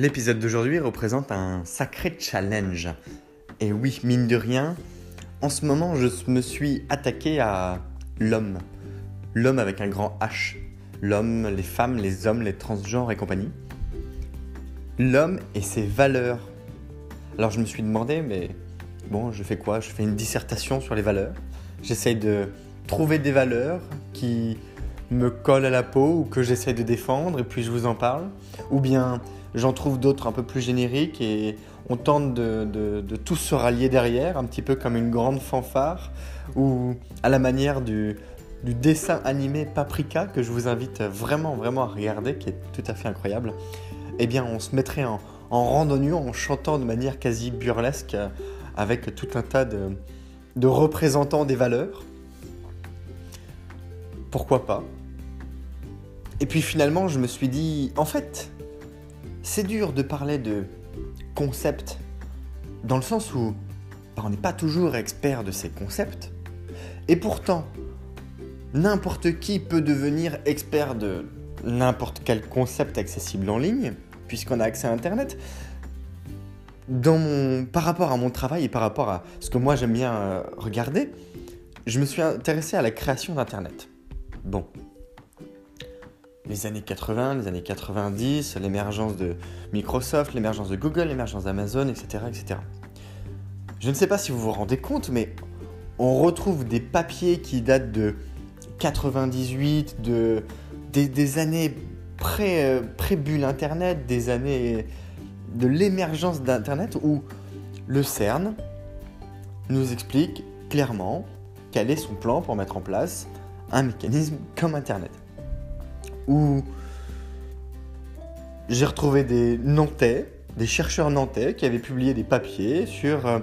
L'épisode d'aujourd'hui représente un sacré challenge. Et oui, mine de rien, en ce moment, je me suis attaqué à l'homme. L'homme avec un grand H. L'homme, les femmes, les hommes, les transgenres et compagnie. L'homme et ses valeurs. Alors je me suis demandé, mais bon, je fais quoi? Je fais une dissertation sur les valeurs. J'essaye de trouver des valeurs qui me collent à la peau ou que j'essaye de défendre et puis je vous en parle. Ou bien J'en trouve d'autres un peu plus génériques et on tente de, tous se rallier derrière, un petit peu comme une grande fanfare, ou à la manière du, dessin animé Paprika que je vous invite vraiment vraiment à regarder, qui est tout à fait incroyable. Eh bien, on se mettrait en, en randonnée, en chantant de manière quasi burlesque, avec tout un tas de, de représentants des valeurs. Pourquoi pas? Et puis finalement, je me suis dit, en fait, c'est dur de parler de concepts dans le sens où bah, on n'est pas toujours expert de ces concepts. Et pourtant, n'importe qui peut devenir expert de n'importe quel concept accessible en ligne, puisqu'on a accès à Internet. Dans par rapport à mon travail et par rapport à ce que moi j'aime bien euh, regarder, je me suis intéressé à la création d'Internet. Bon, les années 80, les années 90, l'émergence de Microsoft, l'émergence de Google, l'émergence d'Amazon, etc., etc. Je ne sais pas si vous vous rendez compte, mais on retrouve des papiers qui datent de 98, de, des, années pré, pré-bulle Internet, des années de l'émergence d'Internet, où le CERN nous explique clairement quel est son plan pour mettre en place un mécanisme comme Internet où j'ai retrouvé des Nantais, des chercheurs nantais qui avaient publié des papiers sur euh,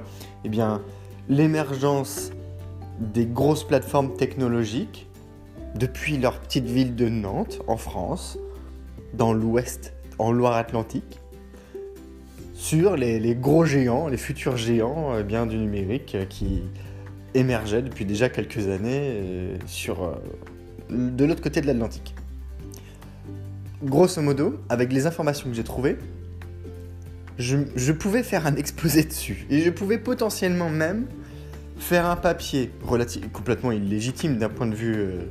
eh l'émergence des grosses plateformes technologiques depuis leur petite ville de Nantes, en France, dans l'ouest, en Loire-Atlantique, sur les, gros géants, les futurs géants eh bien, du numérique euh, qui émergeaient depuis déjà quelques années euh, sur, de l'autre côté de l'Atlantique grosso modo, avec les informations que j'ai trouvées, je, pouvais faire un exposé dessus. Et je pouvais potentiellement même faire un papier complètement illégitime d'un point de vue euh,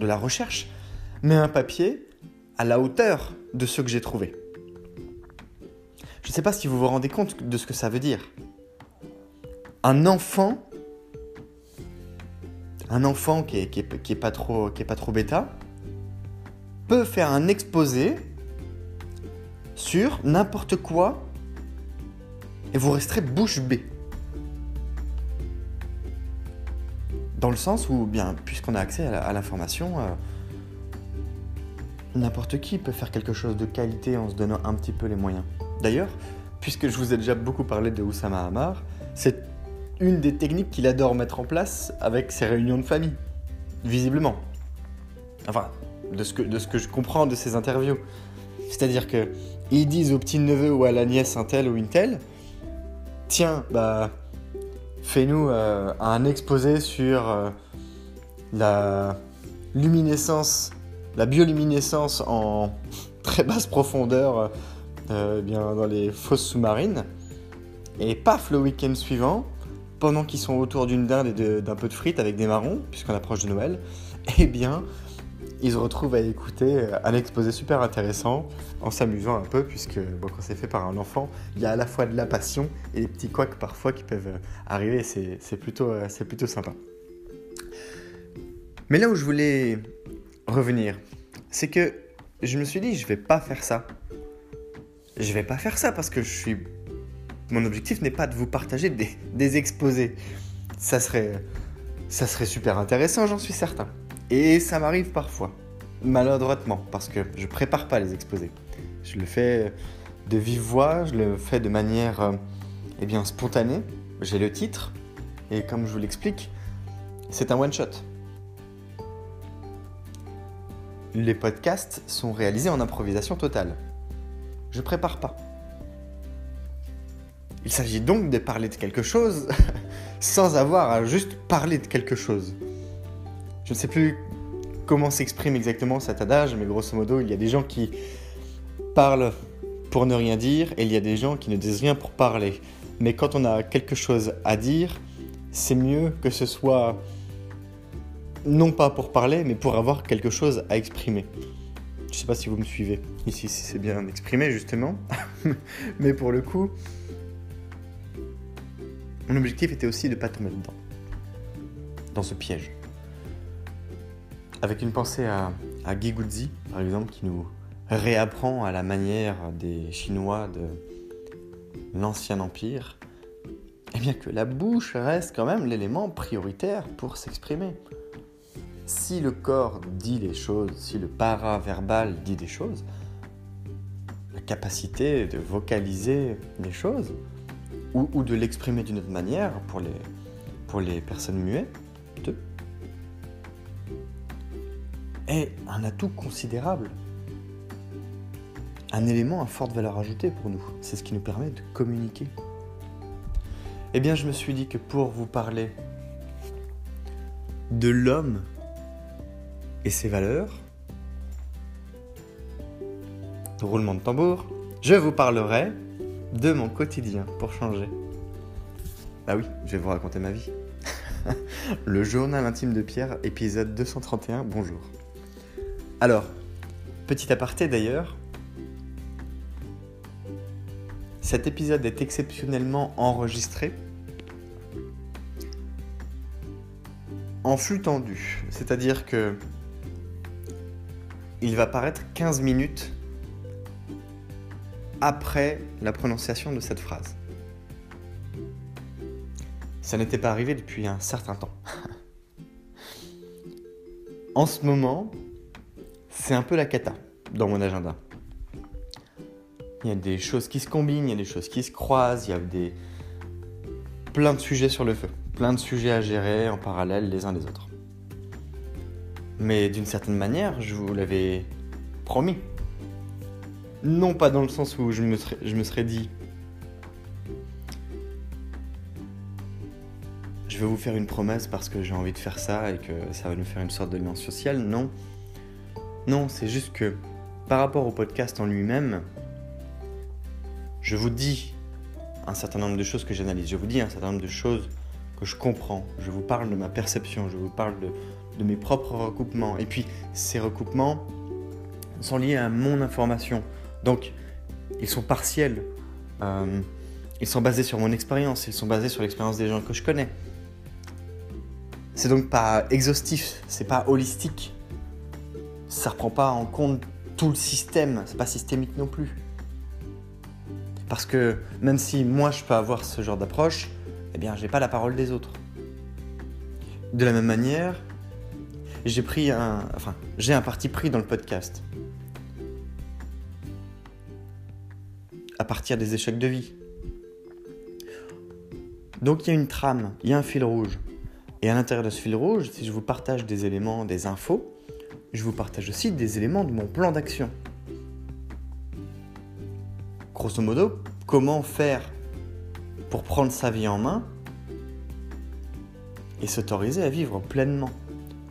de la recherche, mais un papier à la hauteur de ce que j'ai trouvé. Je ne sais pas si vous vous rendez compte de ce que ça veut dire. Un enfant, un enfant qui est, pas trop bêta, peut faire un exposé sur n'importe quoi et vous resterez bouche bée. Dans le sens où, bien, puisqu'on a accès à l'information, euh, n'importe qui peut faire quelque chose de qualité en se donnant un petit peu les moyens. D'ailleurs, puisque je vous ai déjà beaucoup parlé de Oussama Hamar, c'est une des techniques qu'il adore mettre en place avec ses réunions de famille, visiblement. Enfin, de ce que, je comprends de ces interviews. C'est-à-dire que ils disent au petit neveu ou à la nièce un tel ou une telle, tiens, bah, fais-nous euh, un exposé sur euh, la luminescence la bioluminescence en très basse profondeur euh, bien, dans les fosses sous-marines. Et paf, le week-end suivant, pendant qu'ils sont autour d'une dinde et d'un peu de frites avec des marrons, puisqu'on approche de Noël, eh bien, ils se retrouvent à écouter euh, un exposé super intéressant en s'amusant un peu, puisque quand c'est fait par un enfant, il y a à la fois de la passion et des petits couacs parfois qui peuvent euh, arriver, c'est plutôt, euh, plutôt sympa. Mais là où je voulais revenir, c'est que je me suis dit, je vais pas faire ça. Je vais pas faire ça parce que je suis. Mon objectif n'est pas de vous partager des, des exposés. Ça serait, ça serait super intéressant, j'en suis certain. Et ça m'arrive parfois, maladroitement, parce que je prépare pas les exposés. Je le fais de vive voix, je le fais de manière euh, eh bien, spontanée. J'ai le titre, et comme je vous l'explique, c'est un one-shot. Les podcasts sont réalisés en improvisation totale. Je prépare pas. Il s'agit donc de parler de quelque chose sans avoir à juste parler de quelque chose. Je ne sais plus comment s'exprime exactement cet adage, mais grosso modo, il y a des gens qui parlent pour ne rien dire et il y a des gens qui ne disent rien pour parler. Mais quand on a quelque chose à dire, c'est mieux que ce soit non pas pour parler, mais pour avoir quelque chose à exprimer. Je ne sais pas si vous me suivez ici, si c'est bien exprimé justement, mais pour le coup, mon objectif était aussi de pas tomber dedans, dans ce piège. Avec une pensée à, à par exemple, qui nous réapprend à la manière des Chinois de l'ancien empire, eh bien que la bouche reste quand même l'élément prioritaire pour s'exprimer. Si le corps dit les choses, si le paraverbal dit des choses, la capacité de vocaliser les choses ou, ou de l'exprimer d'une autre manière pour les, pour les personnes muettes, est un atout considérable. Un élément à forte valeur ajoutée pour nous. C'est ce qui nous permet de communiquer. Eh bien, je me suis dit que pour vous parler de l'homme et ses valeurs, roulement de tambour, je vous parlerai de mon quotidien pour changer. Bah oui, je vais vous raconter ma vie. Le journal intime de Pierre, épisode 231, bonjour. Alors, petit aparté d'ailleurs, cet épisode est exceptionnellement enregistré en flux tendu, c'est-à-dire que il va paraître 15 minutes après la prononciation de cette phrase. Ça n'était pas arrivé depuis un certain temps. en ce moment, c'est un peu la cata dans mon agenda. Il y a des choses qui se combinent, il y a des choses qui se croisent, il y a des plein de sujets sur le feu, plein de sujets à gérer en parallèle les uns des autres. Mais d'une certaine manière, je vous l'avais promis. Non pas dans le sens où je me serais, je me serais dit je vais vous faire une promesse parce que j'ai envie de faire ça et que ça va nous faire une sorte de lien social. Non, non, c'est juste que par rapport au podcast en lui-même, je vous dis un certain nombre de choses que j'analyse, je vous dis un certain nombre de choses que je comprends, je vous parle de ma perception, je vous parle de, mes propres recoupements. Et puis ces recoupements sont liés à mon information. Donc ils sont partiels, euh, ils sont basés sur mon expérience, ils sont basés sur l'expérience des gens que je connais. C'est donc pas exhaustif, c'est pas holistique ça reprend pas en compte tout le système, c'est pas systémique non plus. Parce que même si moi je peux avoir ce genre d'approche, eh bien j'ai pas la parole des autres. De la même manière, j'ai pris un, enfin j'ai un parti pris dans le podcast. À partir des échecs de vie. Donc il y a une trame, il y a un fil rouge. Et à l'intérieur de ce fil rouge, si je vous partage des éléments, des infos, je vous partage aussi des éléments de mon plan d'action. Grosso modo, comment faire pour prendre sa vie en main et s'autoriser à vivre pleinement.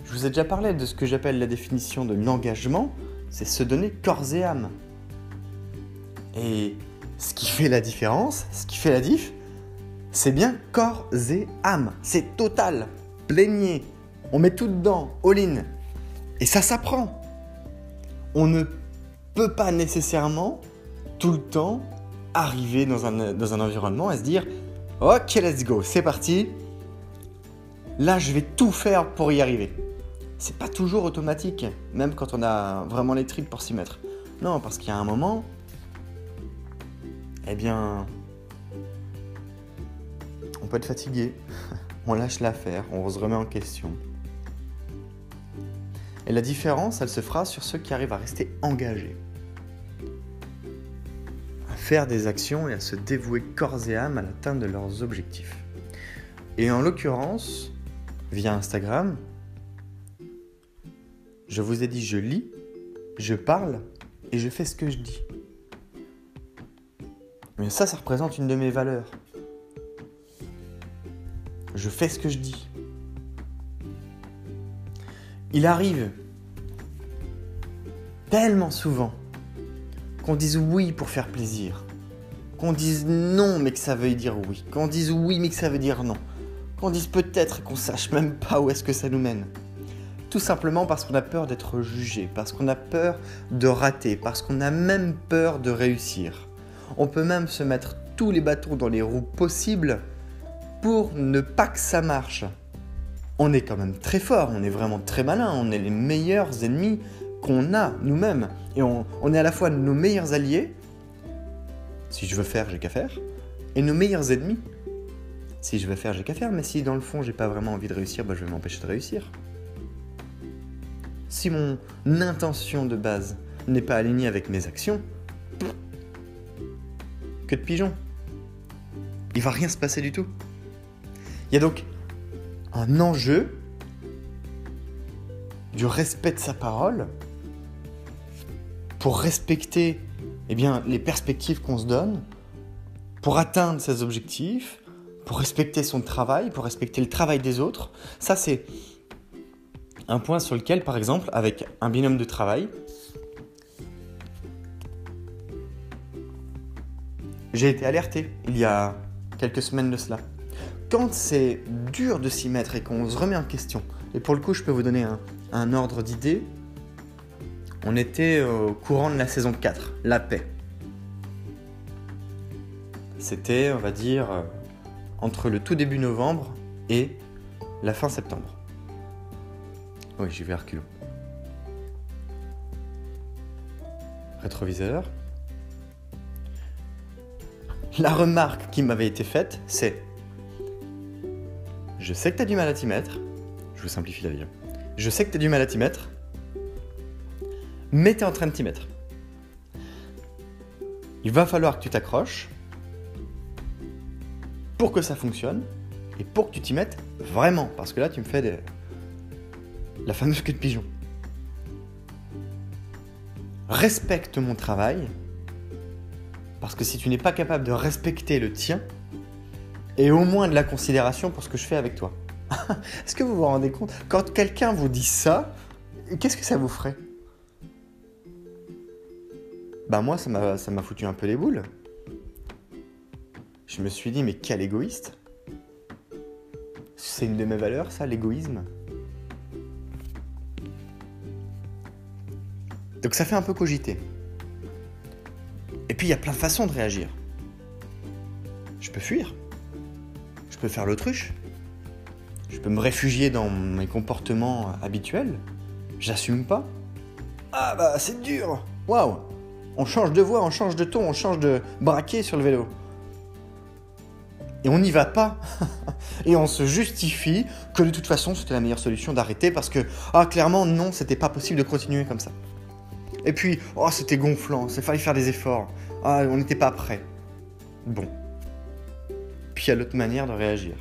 Je vous ai déjà parlé de ce que j'appelle la définition de l'engagement, c'est se donner corps et âme. Et ce qui fait la différence, ce qui fait la diff, c'est bien corps et âme. C'est total, pleignez. On met tout dedans, all-in. Et ça s'apprend. On ne peut pas nécessairement tout le temps arriver dans un, dans un environnement et se dire Ok, let's go, c'est parti. Là, je vais tout faire pour y arriver. C'est pas toujours automatique, même quand on a vraiment les tripes pour s'y mettre. Non, parce qu'il y a un moment, eh bien, on peut être fatigué, on lâche l'affaire, on se remet en question. Et la différence, elle se fera sur ceux qui arrivent à rester engagés, à faire des actions et à se dévouer corps et âme à l'atteinte de leurs objectifs. Et en l'occurrence, via Instagram, je vous ai dit je lis, je parle et je fais ce que je dis. Mais ça, ça représente une de mes valeurs. Je fais ce que je dis. Il arrive tellement souvent qu'on dise oui pour faire plaisir, qu'on dise non mais que ça veuille dire oui, qu'on dise oui mais que ça veut dire non, qu'on dise peut-être et qu'on sache même pas où est-ce que ça nous mène. Tout simplement parce qu'on a peur d'être jugé, parce qu'on a peur de rater, parce qu'on a même peur de réussir. On peut même se mettre tous les bâtons dans les roues possibles pour ne pas que ça marche on est quand même très fort, on est vraiment très malin, on est les meilleurs ennemis qu'on a nous-mêmes. Et on, est à la fois nos meilleurs alliés, si je veux faire, j'ai qu'à faire, et nos meilleurs ennemis. Si je veux faire, j'ai qu'à faire, mais si dans le fond, j'ai pas vraiment envie de réussir, bah, je vais m'empêcher de réussir. Si mon intention de base n'est pas alignée avec mes actions, que de pigeons. Il va rien se passer du tout. Il y a donc un enjeu du respect de sa parole pour respecter eh bien, les perspectives qu'on se donne, pour atteindre ses objectifs, pour respecter son travail, pour respecter le travail des autres. Ça, c'est un point sur lequel, par exemple, avec un binôme de travail, j'ai été alerté il y a quelques semaines de cela quand c'est dur de s'y mettre et qu'on se remet en question, et pour le coup, je peux vous donner un, ordre d'idée, on était au courant de la saison 4, la paix. C'était, on va dire, entre le tout début novembre et la fin septembre. Oui, j'y vais reculons. Rétroviseur. La remarque qui m'avait été faite, c'est je sais que tu as du mal à t'y mettre. Je vous simplifie la vie. Hein. Je sais que tu as du mal à t'y mettre. Mais tu es en train de t'y mettre. Il va falloir que tu t'accroches pour que ça fonctionne et pour que tu t'y mettes vraiment. Parce que là, tu me fais la fameuse queue de pigeon. Respecte mon travail. Parce que si tu n'es pas capable de respecter le tien, et au moins de la considération pour ce que je fais avec toi. Est-ce que vous vous rendez compte Quand quelqu'un vous dit ça, qu'est-ce que ça vous ferait? Bah moi, ça m'a, ça m'a foutu un peu les boules. Je me suis dit, mais quel égoïste C'est une de mes valeurs, ça, l'égoïsme Donc ça fait un peu cogiter. Et puis il y a plein de façons de réagir. Je peux fuir peux faire l'autruche. Je peux me réfugier dans mes comportements habituels. J'assume pas. Ah bah c'est dur. Waouh. On change de voix, on change de ton, on change de braquet sur le vélo. Et on n'y va pas. et on se justifie que de toute façon c'était la meilleure solution d'arrêter parce que, ah clairement non, c'était pas possible de continuer comme ça. Et puis, oh c'était gonflant, il fallait faire des efforts. Ah, on n'était pas prêt. Bon, il y a l'autre manière de réagir.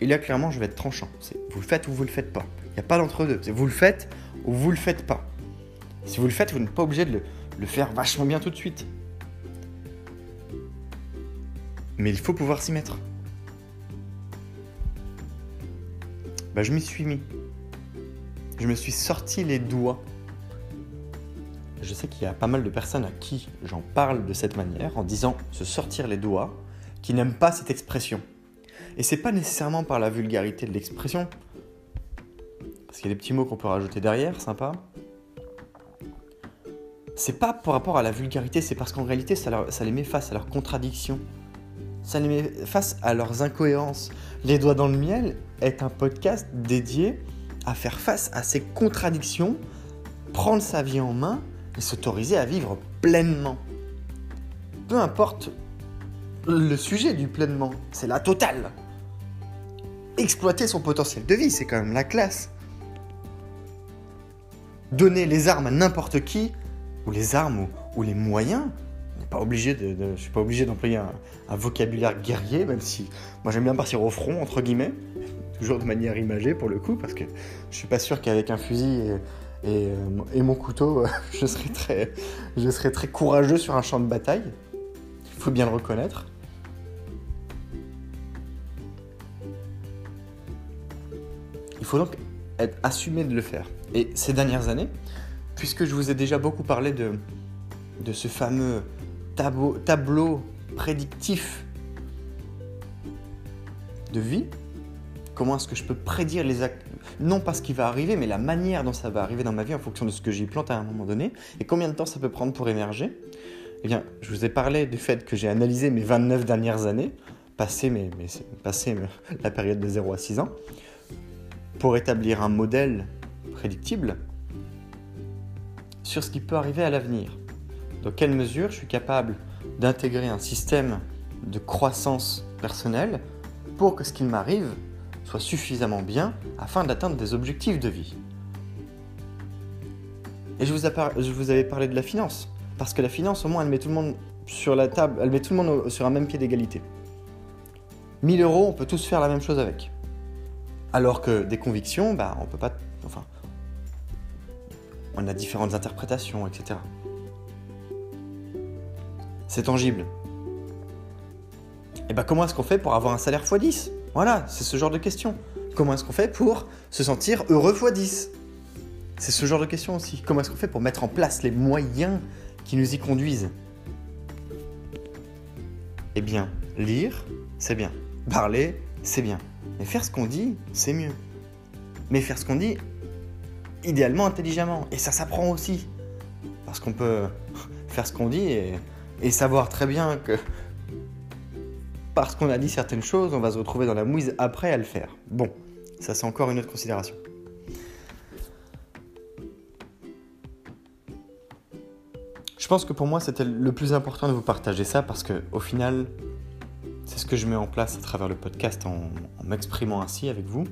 Et là, clairement, je vais être tranchant. C'est vous le faites ou vous le faites pas. Il n'y a pas d'entre-deux. C'est vous le faites ou vous le faites pas. Si vous le faites, vous n'êtes pas obligé de le, faire vachement bien tout de suite. Mais il faut pouvoir s'y mettre. bah, je m'y suis mis. Je me suis sorti les doigts. Je sais qu'il y a pas mal de personnes à qui j'en parle de cette manière, en disant se sortir les doigts, qui n'aiment pas cette expression. Et c'est pas nécessairement par la vulgarité de l'expression, parce qu'il y a des petits mots qu'on peut rajouter derrière, sympa. C'est pas par rapport à la vulgarité, c'est parce qu'en réalité ça, ça les met face à leurs contradictions ça les met face à leurs incohérences. Les Doigts dans le Miel est un podcast dédié à faire face à ces contradictions, prendre sa vie en main et s'autoriser à vivre pleinement. Peu importe le sujet du pleinement, c'est la totale. Exploiter son potentiel de vie, c'est quand même la classe. Donner les armes à n'importe qui, ou les armes ou les moyens, je suis pas obligé d'employer un, vocabulaire guerrier, même si moi j'aime bien partir au front entre guillemets, toujours de manière imagée pour le coup, parce que je suis pas sûr qu'avec un fusil et, et, mon couteau, je serais très courageux sur un champ de bataille. Il faut bien le reconnaître. Faut donc être assumé de le faire. Et ces dernières années, puisque je vous ai déjà beaucoup parlé de, de ce fameux tableau, prédictif de vie. Comment est-ce que je peux prédire les actes Non pas ce qui va arriver, mais la manière dont ça va arriver dans ma vie en fonction de ce que j'y plante à un moment donné. Et combien de temps ça peut prendre pour émerger Eh bien, je vous ai parlé du fait que j'ai analysé mes 29 dernières années, passé, passé la période de 0 à 6 ans, pour établir un modèle prédictible sur ce qui peut arriver à l'avenir. Dans quelle mesure je suis capable d'intégrer un système de croissance personnelle pour que ce qui m'arrive soit suffisamment bien afin d'atteindre des objectifs de vie? Et je vous, je vous avais parlé de la finance, parce que la finance, au moins, elle met tout le monde sur la table, elle met tout le monde sur un même pied d'égalité. 1000 euros, on peut tous faire la même chose avec. Alors que des convictions, bah, on peut pas. Enfin. On a différentes interprétations, etc. C'est tangible. Et bien comment est-ce qu'on fait pour avoir un salaire x10 Voilà, c'est ce genre de question. Comment est-ce qu'on fait pour se sentir heureux x10 C'est ce genre de question aussi. Comment est-ce qu'on fait pour mettre en place les moyens qui nous y conduisent? Eh bien, lire, c'est bien. Parler, c'est bien. Mais faire ce qu'on dit, c'est mieux. Mais faire ce qu'on dit, idéalement intelligemment. Et ça s'apprend aussi. Parce qu'on peut faire ce qu'on dit et savoir très bien que parce qu'on a dit certaines choses, on va se retrouver dans la mouise après à le faire. Bon, ça c'est encore une autre considération. Je pense que pour moi c'était le plus important de vous partager ça parce que au final, ce que je mets en place à travers le podcast en, m'exprimant ainsi avec vous.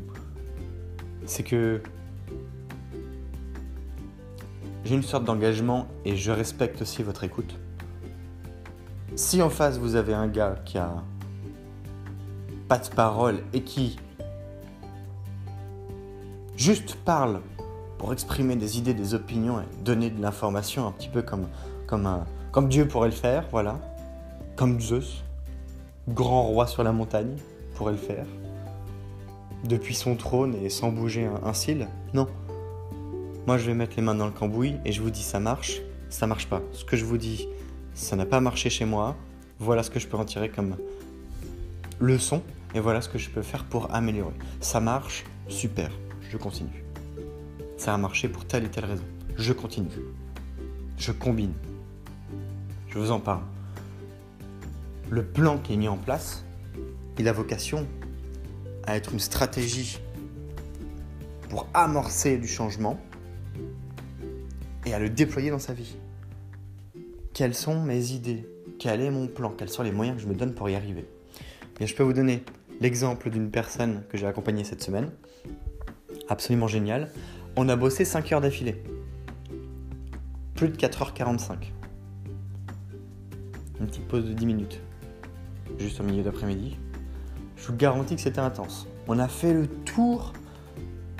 C'est que j'ai une sorte d'engagement et je respecte aussi votre écoute. Si en face vous avez un gars qui a pas de parole et qui juste parle pour exprimer des idées, des opinions et donner de l'information un petit peu comme, comme, comme Dieu pourrait le faire, voilà. Comme Zeus, grand roi sur la montagne, pourrait le faire. Depuis son trône et sans bouger un, un cil. Non. Moi je vais mettre les mains dans le cambouis et je vous dis ça marche, ça marche pas. Ce que je vous dis, ça n'a pas marché chez moi, voilà ce que je peux en tirer comme leçon et voilà ce que je peux faire pour améliorer. Ça marche, super, je continue. Ça a marché pour telle et telle raison, je continue. Je combine. Je vous en parle. Le plan qui est mis en place, il a vocation à être une stratégie pour amorcer du changement et à le déployer dans sa vie quelles sont mes idées, quel est mon plan, quels sont les moyens que je me donne pour y arriver? je peux vous donner l'exemple d'une personne que j'ai accompagnée cette semaine, absolument génial. On a bossé 5 heures d'affilée, plus de 4h45. Une petite pause de 10 minutes, juste au milieu d'après-midi. Je vous garantis que c'était intense. On a fait le tour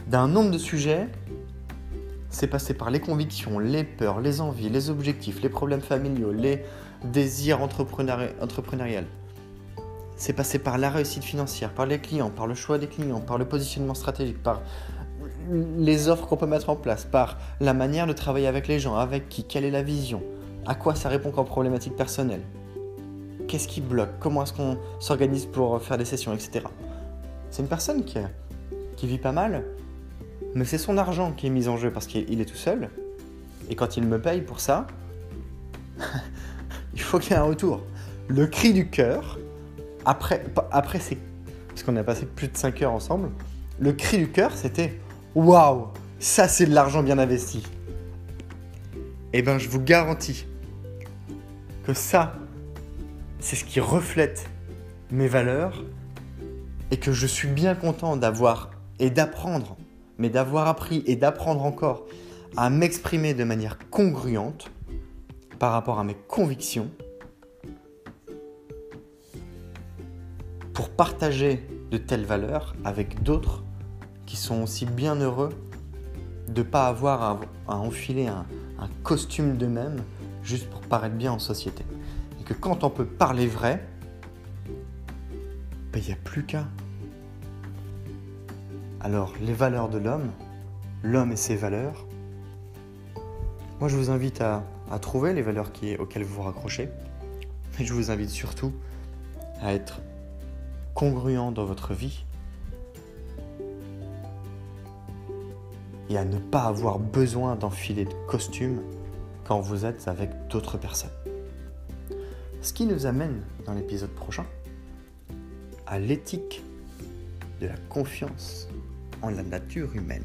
d'un nombre de sujets c'est passé par les convictions, les peurs, les envies, les objectifs, les problèmes familiaux, les désirs entrepreneuriaux. c'est passé par la réussite financière, par les clients, par le choix des clients, par le positionnement stratégique, par les offres qu'on peut mettre en place, par la manière de travailler avec les gens, avec qui, quelle est la vision, à quoi ça répond comme problématique personnelle, qu'est-ce qui bloque, comment est-ce qu'on s'organise pour faire des sessions, etc. C'est une personne qui, qui vit pas mal, mais c'est son argent qui est mis en jeu parce qu'il est tout seul. Et quand il me paye pour ça, il faut qu'il y ait un retour. Le cri du cœur, après, après c'est. Parce qu'on a passé plus de 5 heures ensemble, le cri du cœur, c'était Waouh, ça c'est de l'argent bien investi. Eh ben, je vous garantis que ça, c'est ce qui reflète mes valeurs et que je suis bien content d'avoir et d'apprendre, mais d'avoir appris et d'apprendre encore à m'exprimer de manière congruente par rapport à mes convictions pour partager de telles valeurs avec d'autres qui sont aussi bien heureux de ne pas avoir à, enfiler un, costume d'eux-mêmes juste pour paraître bien en société. Que quand on peut parler vrai, ben, il n'y a plus qu'à. Alors, les valeurs de l'homme, l'homme et ses valeurs, moi je vous invite à, trouver les valeurs auxquelles vous vous raccrochez. Et je vous invite surtout à être congruent dans votre vie et à ne pas avoir besoin d'enfiler de costume quand vous êtes avec d'autres personnes. Ce qui nous amène dans l'épisode prochain à l'éthique de la confiance en la nature humaine.